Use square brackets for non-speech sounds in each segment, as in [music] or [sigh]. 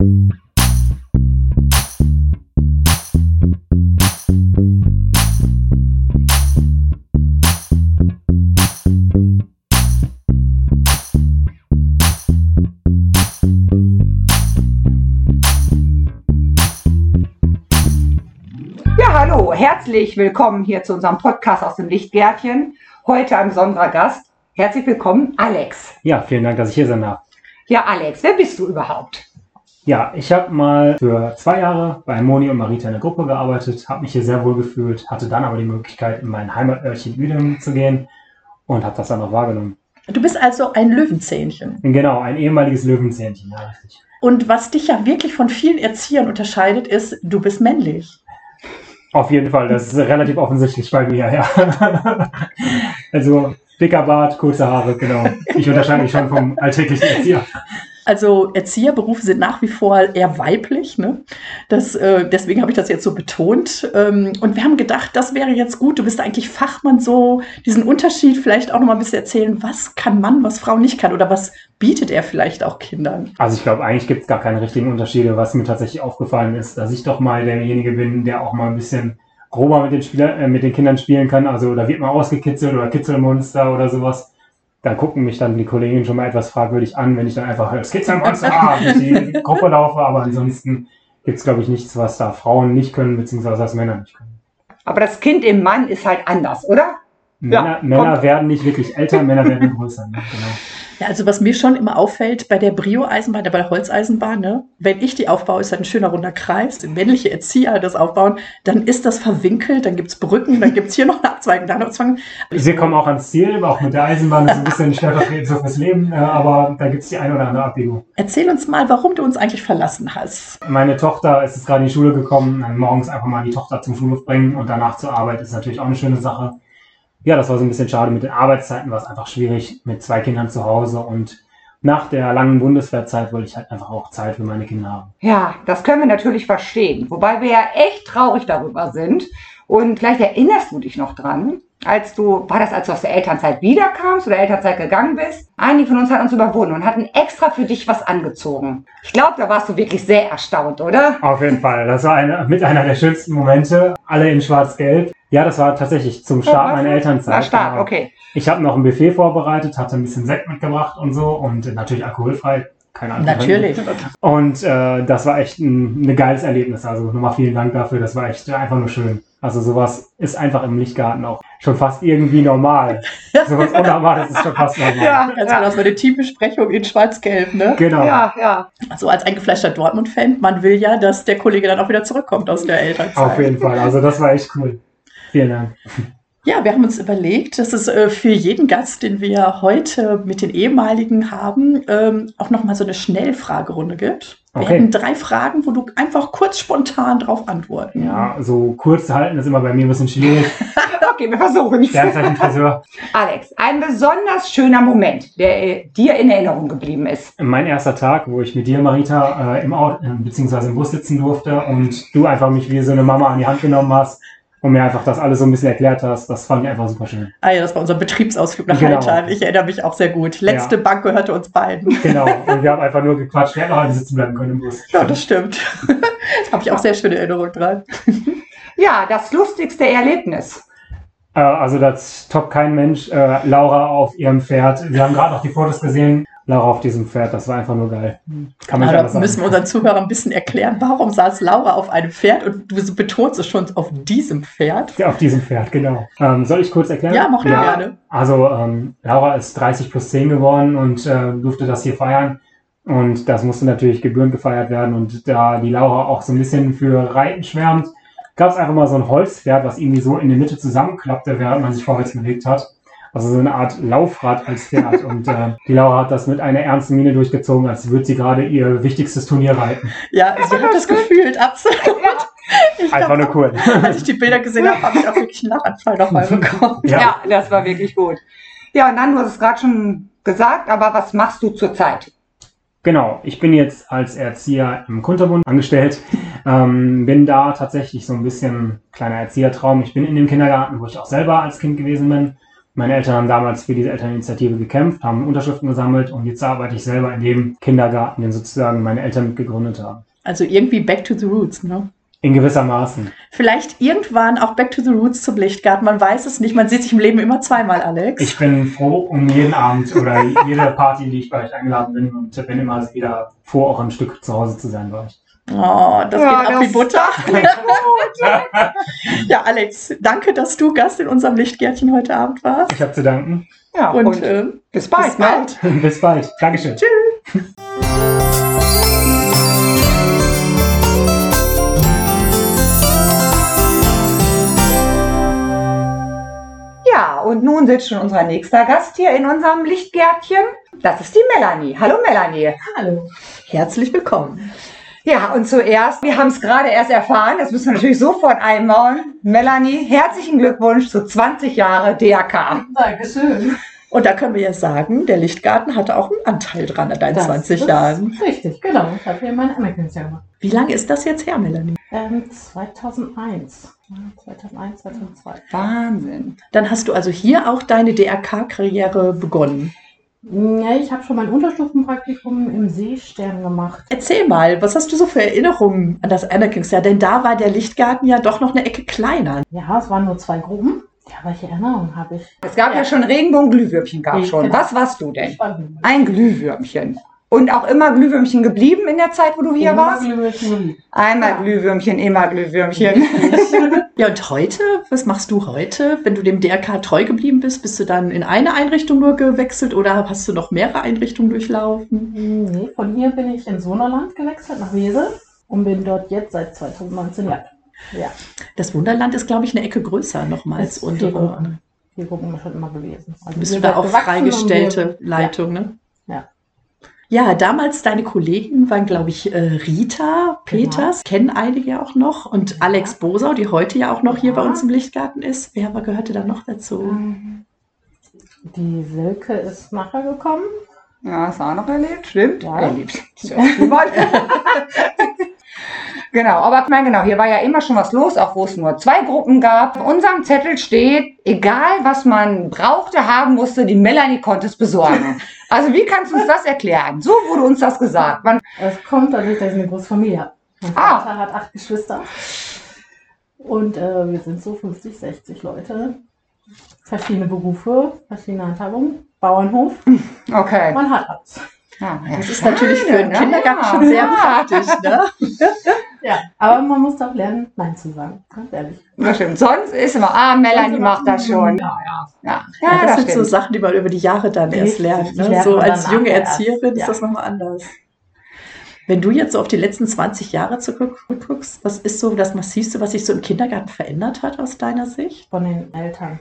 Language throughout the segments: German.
Ja, hallo, herzlich willkommen hier zu unserem Podcast aus dem Lichtgärtchen. Heute ein besonderer Gast. Herzlich willkommen, Alex. Ja, vielen Dank, dass ich hier sein darf. Ja, Alex, wer bist du überhaupt? Ja, ich habe mal für zwei Jahre bei Moni und Marita in der Gruppe gearbeitet, habe mich hier sehr wohl gefühlt, hatte dann aber die Möglichkeit, in mein Heimatörtchen Uedingen zu gehen und habe das dann auch wahrgenommen. Du bist also ein Löwenzähnchen. Genau, ein ehemaliges Löwenzähnchen, ja, richtig. Und was dich ja wirklich von vielen Erziehern unterscheidet, ist, du bist männlich. Auf jeden Fall, das ist relativ offensichtlich bei mir, ja. [laughs] also dicker Bart, kurze Haare, genau. Ich unterscheide mich schon vom alltäglichen Erzieher. Also Erzieherberufe sind nach wie vor eher weiblich. Ne? Das, äh, deswegen habe ich das jetzt so betont. Ähm, und wir haben gedacht, das wäre jetzt gut. Du bist eigentlich Fachmann, so diesen Unterschied vielleicht auch noch mal ein bisschen erzählen. Was kann Mann, was Frau nicht kann? Oder was bietet er vielleicht auch Kindern? Also ich glaube, eigentlich gibt es gar keine richtigen Unterschiede. Was mir tatsächlich aufgefallen ist, dass ich doch mal derjenige bin, der auch mal ein bisschen grober mit den, Spieler, äh, mit den Kindern spielen kann. Also da wird mal ausgekitzelt oder Kitzelmonster oder sowas. Da gucken mich dann die Kolleginnen schon mal etwas fragwürdig an, wenn ich dann einfach als Kitzelmonster ah, durch die Gruppe laufe. Aber ansonsten gibt es, glaube ich, nichts, was da Frauen nicht können, beziehungsweise was Männer nicht können. Aber das Kind im Mann ist halt anders, oder? Männer, Ja, Männer werden nicht wirklich älter, Männer werden [laughs] größer. Ne? Genau. Ja, also was mir schon immer auffällt bei der Brio-Eisenbahn, bei der Holzeisenbahn, ne? wenn ich die aufbaue, ist das ein schöner runder Kreis. Wenn männliche Erzieher das aufbauen, dann ist das verwinkelt, dann gibt's Brücken, dann gibt's hier noch eine Abzweigung, da noch eine Abzweigung. Wir kommen auch ans Ziel, auch mit der Eisenbahn ist ein bisschen stellvertretend so fürs Leben, äh, aber da gibt es die eine oder andere Abbiegung. Erzähl uns mal, warum du uns eigentlich verlassen hast. Meine Tochter ist jetzt gerade in die Schule gekommen, dann morgens einfach mal die Tochter zum Schulhof bringen und danach zur Arbeit ist natürlich auch eine schöne Sache. Ja, das war so ein bisschen schade mit den Arbeitszeiten, war es einfach schwierig mit zwei Kindern zu Hause und nach der langen Bundeswehrzeit wollte ich halt einfach auch Zeit für meine Kinder haben. Ja, das können wir natürlich verstehen. Wobei wir ja echt traurig darüber sind. Und vielleicht erinnerst du dich noch dran, als du, war das, als du aus der Elternzeit wiederkamst oder Elternzeit gegangen bist? Einige von uns hatten uns überwunden und hatten extra für dich was angezogen. Ich glaube, da warst du wirklich sehr erstaunt, oder? Auf jeden Fall, das war eine, mit einer der schönsten Momente, alle in schwarz-gelb. Ja, das war tatsächlich zum Start meiner Elternzeit. Na, Start, genau. okay. Ich habe noch ein Buffet vorbereitet, hatte ein bisschen Sekt mitgebracht und so und natürlich alkoholfrei. Keine Ahnung. Natürlich. Und äh, das war echt ein, ein geiles Erlebnis. Also nochmal vielen Dank dafür. Das war echt einfach nur schön. Also sowas ist einfach im Lichtgarten auch schon fast irgendwie normal. [laughs] sowas Unnormales ist schon fast normal. Ja, Ganz genau, das war eine Teambesprechung in Schwarz-Gelb, ne? Genau. ja, ja. So als eingefleischter Dortmund-Fan, man will ja, dass der Kollege dann auch wieder zurückkommt aus der Elternzeit. Auf jeden Fall. Also das war echt cool. Vielen Dank. Ja, wir haben uns überlegt, dass es äh, für jeden Gast, den wir heute mit den ehemaligen haben, ähm, auch nochmal so eine Schnellfragerunde gibt. Wir Okay. hätten drei Fragen, wo du einfach kurz spontan drauf antworten. Ja, so kurz zu halten ist immer bei mir ein bisschen schwierig. [laughs] Okay, wir versuchen es. Friseur. Alex, ein besonders schöner Moment, der äh, dir in Erinnerung geblieben ist. Mein erster Tag, wo ich mit dir, Marita, äh, im Auto, äh, beziehungsweise im Bus sitzen durfte und du einfach mich wie so eine Mama an die Hand genommen hast und mir einfach das alles so ein bisschen erklärt hast, das fand ich einfach super schön. Ah ja, das war unser Betriebsausflug nach Genau. Haltern. Ich erinnere mich auch sehr gut. Letzte Ja. Bank gehörte uns beiden. Genau. [laughs] Und wir haben einfach nur gequatscht. Wir hätten noch alle sitzen bleiben können im Bus. Ja, das stimmt. [laughs] da habe ich auch sehr schöne Erinnerungen dran. [laughs] Ja, das lustigste Erlebnis. Äh, also das toppt kein Mensch. Äh, Laura auf ihrem Pferd. Wir haben gerade noch die Fotos gesehen. Laura auf diesem Pferd, das war einfach nur geil. Kann man anders da müssen wir unseren Zuhörern ein bisschen erklären, warum saß Laura auf einem Pferd und du betonst es schon auf diesem Pferd. Ja, auf diesem Pferd, genau. Ähm, soll ich kurz erklären? Ja, mach nur gerne. Also ähm, Laura ist 30 plus 10 geworden und äh, durfte das hier feiern. Und das musste natürlich gebührend gefeiert werden. Und da die Laura auch so ein bisschen für Reiten schwärmt, gab es einfach mal so ein Holzpferd, was irgendwie so in der Mitte zusammenklappte, während man sich vorwärts bewegt hat. Also so eine Art Laufrad als Pferd. [laughs] und äh, die Laura hat das mit einer ernsten Miene durchgezogen, als würde sie gerade ihr wichtigstes Turnier reiten. Ja, sie hat das gefühlt, absolut. Ich Einfach glaub, nur cool. als ich die Bilder gesehen habe, habe ich auch wirklich einen Lachanfall nochmal bekommen. Ja. Ja. das war wirklich gut. Ja, und dann, du hast es gerade schon gesagt, aber was machst du zurzeit? Genau, ich bin jetzt als Erzieher im Kunterbund angestellt. Ähm, bin da tatsächlich so ein bisschen kleiner Erziehertraum. Ich bin in dem Kindergarten, wo ich auch selber als Kind gewesen bin. Meine Eltern haben damals für diese Elterninitiative gekämpft, haben Unterschriften gesammelt und jetzt arbeite ich selber in dem Kindergarten, den sozusagen meine Eltern mitgegründet haben. Also irgendwie back to the roots, ne? In gewisser Maßen. Vielleicht irgendwann auch back to the roots zum Lichtgarten. Man weiß es nicht. Man sieht sich im Leben immer zweimal, Alex. Ich bin froh um jeden Abend oder jede Party, die ich bei euch eingeladen bin und bin immer wieder froh, auch ein Stück zu Hause zu sein bei euch. Oh, das Ja, [laughs] geht ab das- wie Butter. ja, Alex, danke, dass du Gast in unserem Lichtgärtchen heute Abend warst. Ich habe zu danken. Ja, Und, und, äh, bis bald. bis bald. Ne? [laughs] Bis bald. Dankeschön. Ja, und nun sitzt schon unser nächster Gast hier in unserem Lichtgärtchen. Das ist die Melanie. Hallo Melanie. Hallo. Herzlich willkommen. Ja, und zuerst, wir haben es gerade erst erfahren, das müssen wir natürlich sofort einbauen. Melanie, herzlichen Glückwunsch zu 20 Jahre DRK. Dankeschön. Und da können wir ja sagen, der Lichtgarten hatte auch einen Anteil dran an deinen Das 20 ist Jahren. Richtig, genau. Ich habe hier meine Anerkennungsjahr gemacht. Wie lange ist das jetzt her, Melanie? Ähm, 2001. Ja, 2001, 2002. Wahnsinn. Dann hast du also hier auch deine DRK-Karriere begonnen. Ja, ich habe schon mein Unterstufenpraktikum im Seestern gemacht. Erzähl mal, was hast du so für Erinnerungen an das Anerkennungsjahr? Denn da war der Lichtgarten ja doch noch eine Ecke kleiner. Ja, es waren nur zwei Gruppen. Ja, welche Erinnerungen habe ich? Es gab ja, Ja. schon Regenbogen-Glühwürmchen, gab Nee, schon. genau. Was warst du denn? Ein Glühwürmchen. Und auch immer Glühwürmchen geblieben in der Zeit, wo du hier Immer warst? Glühwürmchen. Einmal Ja. Glühwürmchen, immer Glühwürmchen. [laughs] Ja, und heute, was machst du heute? Wenn du dem DRK treu geblieben bist, bist du dann in eine Einrichtung nur gewechselt oder hast du noch mehrere Einrichtungen durchlaufen? Nee, von hier bin ich in Sonerland gewechselt, nach Wesel. Und bin dort jetzt seit 2019 ja. Ja, Das Wunderland ist, glaube ich, eine Ecke größer noch als unsere. die Gruppen schon immer gewesen. Also Bist du da auch freigestellte Leitung, ne? Ja. Ja, damals deine Kollegen waren, glaube ich, äh, Rita Peters, kennen einige ja auch noch, und Ja. Alex Bosau, die heute ja auch noch hier bei Ja. uns im Lichtgarten ist. Wer aber gehörte da noch dazu? Ähm, Die Silke ist nachher gekommen. Ja, hast du auch noch erlebt, stimmt? Ja. Erlebt. Ist ja. [laughs] genau, aber ich meine, genau, hier war ja immer schon was los, auch wo es nur zwei Gruppen gab. Auf unserem Zettel steht, egal was man brauchte, haben musste, die Melanie konnte es besorgen. [laughs] Also wie kannst du uns das erklären? So wurde uns das gesagt. Man, Es kommt dadurch, dass ich eine große Familie habe. Mein Ah. Vater hat acht Geschwister. Und äh, wir sind so 50, 60 Leute. Verschiedene Berufe, verschiedene Handhabungen. Bauernhof. okay. Man hat alles. Ja, ja, Das ist natürlich für einen ne? Kindergarten Ja. schon sehr Ja. praktisch, ne? [laughs] Ja, aber man muss auch lernen, Nein zu sagen. Ganz ehrlich. Das stimmt. Sonst ist immer, ah, Melanie macht das schon. Ja, ja. Ja, Ja, ja das, sind so stimmt. Sachen, die man über die Jahre dann erst lernt. Ne? So als junge Erzieherin ist das nochmal anders. Wenn du jetzt so auf die letzten 20 Jahre zurückguckst, was ist so das Massivste, was sich so im Kindergarten verändert hat aus deiner Sicht? Von den Eltern.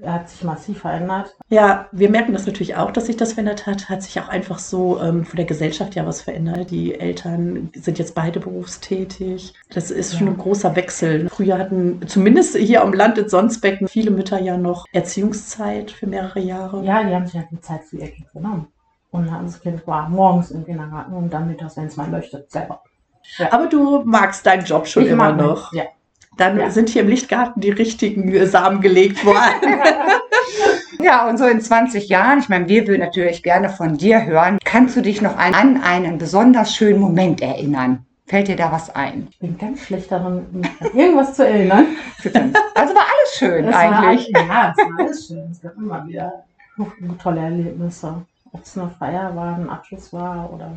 Er hat sich massiv verändert. Ja, wir merken das natürlich auch, dass sich das verändert hat. Hat sich auch einfach so ähm, von der Gesellschaft ja was verändert. Die Eltern sind jetzt beide berufstätig. Das ist schon Ja. ein großer Wechsel. Früher hatten zumindest hier am Land in Sonsbecken viele Mütter ja noch Erziehungszeit für mehrere Jahre. Ja, die haben sich halt die Zeit für ihr Kind genommen. Und das Kind war morgens im Kindergarten und dann mittags, wenn es mal möchte, selber. Aber du magst deinen Job schon Ich immer noch. Ja. Dann Ja. sind hier im Lichtgarten die richtigen äh, Samen gelegt worden. [laughs] Ja, und so in 20 Jahren, ich meine, wir würden natürlich gerne von dir hören. Kannst du dich noch an einen besonders schönen Moment erinnern? Fällt dir da was ein? Ich bin ganz schlecht darin, mich an irgendwas zu erinnern. [laughs] Also war alles schön Es eigentlich. War, ja, es war alles schön. Es gab immer wieder tolle Erlebnisse. Ob es eine Feier war, ein Abschluss war oder.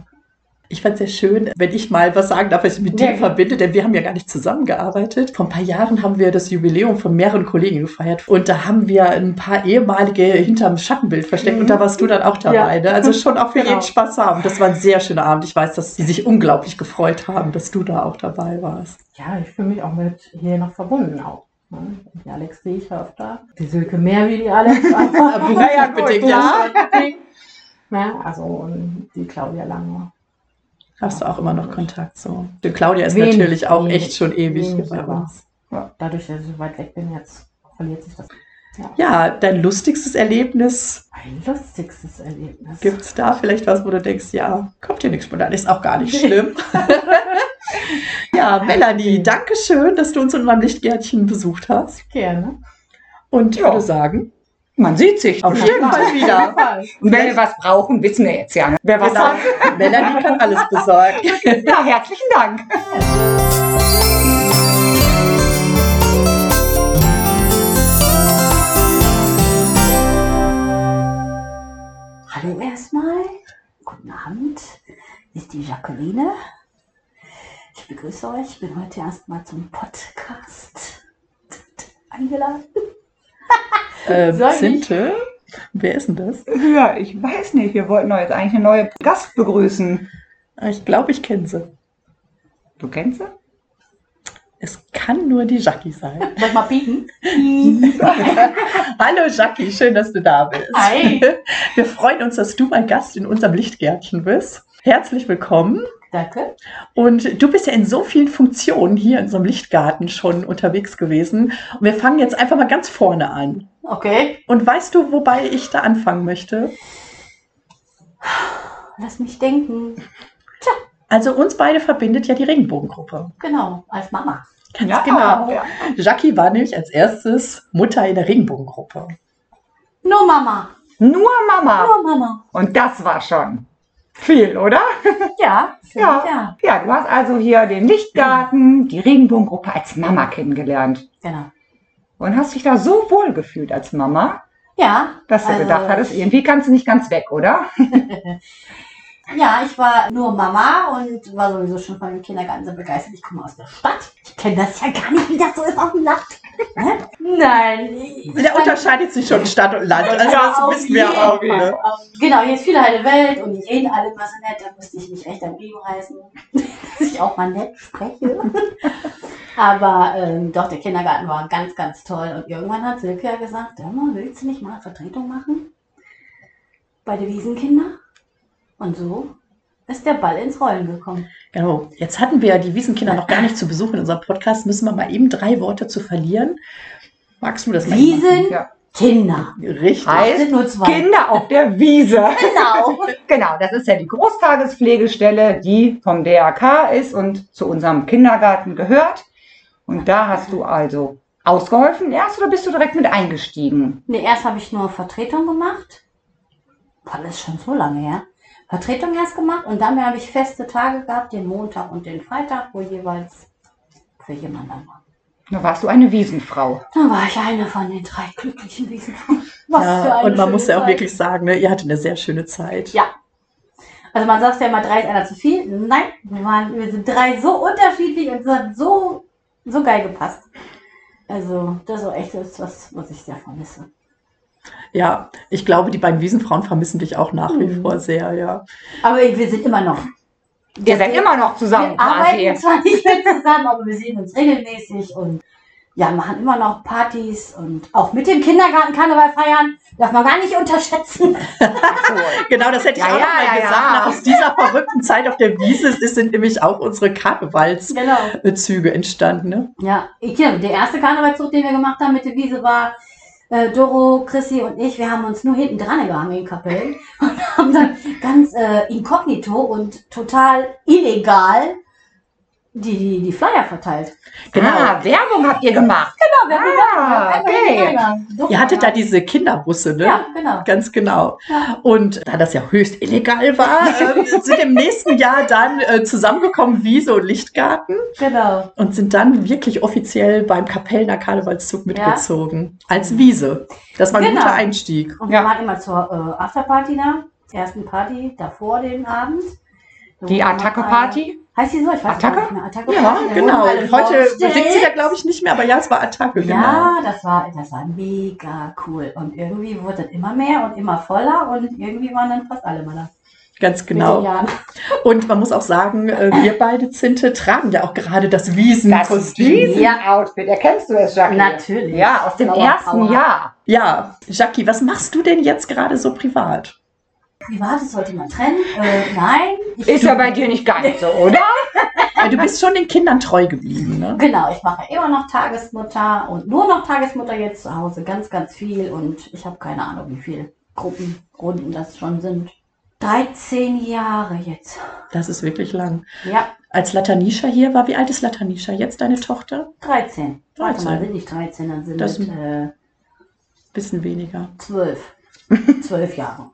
Ich fand es sehr schön, wenn ich mal was sagen darf, was ich mit dir Ja. verbinde, denn wir haben ja gar nicht zusammengearbeitet. Vor ein paar Jahren haben wir das Jubiläum von mehreren Kollegen gefeiert und da haben wir ein paar ehemalige hinterm Schattenbild versteckt Mhm. und da warst du dann auch dabei. Ja. Ne? Also schon auch für Genau. jeden Spaß haben. Das war ein sehr schöner Abend. Ich weiß, dass sie sich unglaublich gefreut haben, dass du da auch dabei warst. Ja, ich fühle mich auch mit hier noch verbunden auch. ne? Die Alex sehe ich ja öfter. Die Silke mehr wie die Alex. aber [laughs] Ja, ja. Ja, also und die Claudia Lange. Hast du auch immer noch Kontakt so? Die Claudia ist Wenig, natürlich auch wenig, echt schon ewig hier wenig, bei uns. Dadurch, dass ich so weit weg bin, jetzt verliert sich das. Ja, dein lustigstes Erlebnis, Mein lustigstes Erlebnis. gibt es da vielleicht was, wo du denkst, ja, kommt dir nichts spontan, ist auch gar nicht schlimm. [laughs] ja, Melanie, danke schön, dass du uns in meinem Lichtgärtchen besucht hast. Gerne. Und ich Ja. würde sagen, Man sieht sich. Auf jeden Fall wieder. Und wenn wir was brauchen, wissen wir jetzt ja. Ne? Wer was Genau. sagt. Melanie kann alles besorgen. [laughs] Ja, herzlichen Dank. Hallo erstmal. Guten Abend. Hier ist die Jacqueline. Ich begrüße euch. Ich bin heute erstmal zum Podcast [laughs] eingeladen. Ähm? Sinte, wer ist denn das? Ja, ich weiß nicht. Wir wollten doch jetzt eigentlich eine neue Gast begrüßen. Ich glaube, ich kenne sie. Du kennst sie? Es kann nur die Jackie sein. [laughs] Ich mal bieten? [laughs] Hallo Jackie, schön, dass du da bist. Hi. [laughs] Wir freuen uns, dass du mal Gast in unserem Lichtgärtchen bist. Herzlich willkommen. Danke. Und du bist ja in so vielen Funktionen hier in unserem Lichtgarten schon unterwegs gewesen. Und wir fangen jetzt einfach mal ganz vorne an. Okay. Und weißt du, wobei ich da anfangen möchte? Lass mich denken. Also uns beide verbindet ja die Regenbogengruppe. Genau, als Mama. Ganz Ja, genau. ja. Jackie war nämlich als erstes Mutter in der Regenbogengruppe. Nur Mama. Nur Mama. Nur Mama. Und das war schon viel, oder? Ja. [laughs] Ja. Ja. Ja, du hast also hier den Lichtgarten, die Regenbogengruppe als Mama kennengelernt. Genau. Und hast dich da so wohl gefühlt als Mama, Ja. dass du also- gedacht hattest, irgendwie kannst du nicht ganz weg, oder? [laughs] Ja, ich war nur Mama und war sowieso schon von dem Kindergarten so begeistert. Ich komme aus der Stadt. Ich kenne das ja gar nicht, wie das so ist auf dem Land. Ne? Nein. Der fand- unterscheidet sich schon Stadt und Land. Also Ja, das wissen wir auch. Ne? Genau, hier ist viel heile Welt und die reden alle immer so nett. Da musste ich mich echt am Leben reißen, [laughs] dass ich auch mal nett spreche. Aber ähm, doch, der Kindergarten war ganz, ganz toll. Und irgendwann hat Silke ja gesagt, hör mal, willst du nicht mal Vertretung machen? Bei den Wiesenkinder? Und so ist der Ball ins Rollen gekommen. Genau. Jetzt hatten wir ja die Wiesenkinder noch gar nicht zu Besuch in unserem Podcast. Müssen wir mal eben drei Worte zu verlieren. Magst du das mal? Wiesenkinder. Ja. machen? Richtig. Heißt, sind nur zwei. Kinder auf der Wiese. Genau. [laughs] Genau, das ist ja die Großtagespflegestelle, die vom DRK ist und zu unserem Kindergarten gehört. Und da hast du also ausgeholfen erst oder bist du direkt mit eingestiegen? Nee, erst habe ich nur Vertretung gemacht. Boah, das ist schon so lange her. Vertretung erst gemacht und dann habe ich feste Tage gehabt, den Montag und den Freitag, wo jeweils für jemanden war. Da warst du eine Wiesenfrau. Da war ich eine von den drei glücklichen Wiesenfrauen. [laughs] Was für Ja, eine und man muss ja auch Zeit. wirklich sagen, ne, ihr hattet eine sehr schöne Zeit. Ja. Also man sagt ja immer, drei ist einer zu viel. Nein, wir, waren, wir sind drei so unterschiedlich und so, so geil gepasst. Also das ist echt das, was, was ich sehr vermisse. Ja, ich glaube, die beiden Wiesenfrauen vermissen dich auch nach wie Mhm. vor sehr, ja. Aber wir sind immer noch. Ihr seid immer noch zusammen Wir arbeiten quasi. zwar nicht mehr zusammen, aber wir sehen uns regelmäßig und ja, machen immer noch Partys und auch mit dem Kindergarten Karneval feiern. Darf man gar nicht unterschätzen. [laughs] Genau, das hätte ich Ja, auch ja, mal ja, gesagt. ja. Aus dieser verrückten Zeit auf der Wiese ist- sind nämlich auch unsere Karnevalszüge Genau. entstanden. Ne? Ja, ich, der erste Karnevalszug, den wir gemacht haben mit der Wiese, war äh, Doro, Chrissy und ich. Wir haben uns nur hinten dran gehangen in Kapellen [laughs] und haben dann ganz äh, inkognito und total illegal die, die, die Flyer verteilt. Genau. Ah, Werbung habt ihr gemacht. Genau, wir haben Ah, okay. Ihr hattet da diese Kinderbusse, ne? Ja, genau. Ganz genau. Ja. Und da das ja höchst illegal war, [laughs] äh, sind im nächsten Jahr dann äh, zusammengekommen Wiese und Lichtgarten Genau. und sind dann wirklich offiziell beim Kapellner Karnevalszug mitgezogen. Als Wiese. Das war ein Genau. guter Einstieg. Und Ja. wir waren immer zur äh, Afterparty da. Ersten Party davor den Abend. Die Attacke-Party? Heißt die so? Ich weiß Attacke? nicht mehr. Attacke Ja, genau. Heute singt sie da, glaube ich, nicht mehr, aber ja, es war Attacke, genau. Ja, das war, das war mega cool. Und irgendwie wurde das immer mehr und immer voller und irgendwie waren dann fast alle mal da. Ganz genau. Und man muss auch sagen, äh, wir beide Zinte tragen ja auch gerade das Das Wiesenkostüm. Wiesen-Outfit. Erkennst du es, Jackie? Natürlich. Ja, aus dem ersten. Jahr. Ja, Jackie, was machst du denn jetzt gerade so privat? Privat, das sollte man trennen. Äh, nein. Ich, Ist ja bei dir nicht ganz so, oder? [laughs] Du bist schon den Kindern treu geblieben, ne? Genau, ich mache immer noch Tagesmutter und nur noch Tagesmutter jetzt zu Hause. Ganz, ganz viel und ich habe keine Ahnung, wie viele Gruppen, Runden das schon sind. 13 Jahre jetzt. Das ist wirklich lang. Ja, Als Latanisha hier war, wie alt ist Latanisha jetzt, deine Tochter? 13. Warte 13. mal, sind nicht 13, dann sind Das- es äh, Bisschen weniger. Zwölf. [laughs] Zwölf Jahre.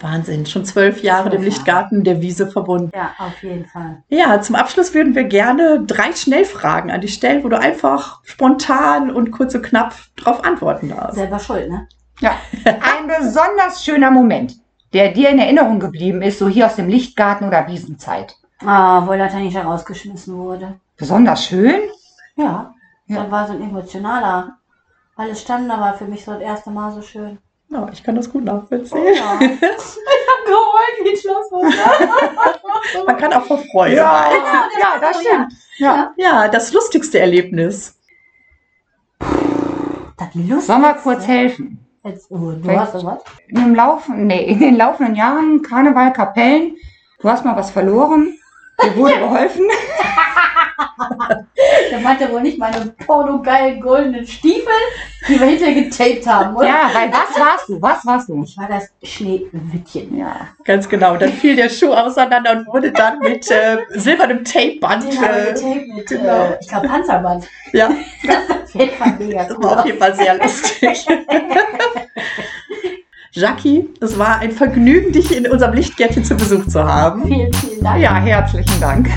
Wahnsinn, schon zwölf Jahre dem. Lichtgarten der Wiese verbunden. Ja, auf jeden Fall. Ja, zum Abschluss würden wir gerne drei Schnellfragen an dich stellen, wo du einfach spontan und kurz und knapp drauf antworten darfst. Selber schuld, ne? Ja. [laughs] Ein besonders schöner Moment, der dir in Erinnerung geblieben ist, so hier aus dem Lichtgarten oder Wiesenzeit. Ah, wo Latanisch rausgeschmissen wurde. Besonders schön? Ja, Ja. das war so ein emotionaler. Alles stand da war für mich so das erste Mal so schön. Ja, ich kann das gut nachvollziehen. Ja. ich hab geheult wie ein Schlosswasser. Man kann auch vor Freude. ja, das das so, stimmt. Ja. Ja, das lustigste Erlebnis. Das Lust. Sollen wir kurz helfen? Jetzt, oh, du Vielleicht- hast sowas? In, dem Laufen, nee, in den laufenden Jahren, Karneval, Kapellen, du hast mal was verloren, dir wurde geholfen. [laughs] Der meinte wohl nicht meine pornogeilen goldenen Stiefel, die wir hinterher getaped haben, oder? Ja, weil was warst du? Was warst du? Ich war das Schneewittchen. Ja. Ganz genau. Dann fiel der Schuh auseinander und wurde dann mit äh, silbernem Tapeband. Den Äh, getaped mit, genau. äh, ich glaube, Panzerband. ja, Auf jeden Fall mega das war auf jeden Fall sehr lustig. [laughs] Jackie, es war ein Vergnügen, dich in unserem Lichtgärtchen zu Besuch zu haben. Vielen, vielen Dank. ja, herzlichen Dank.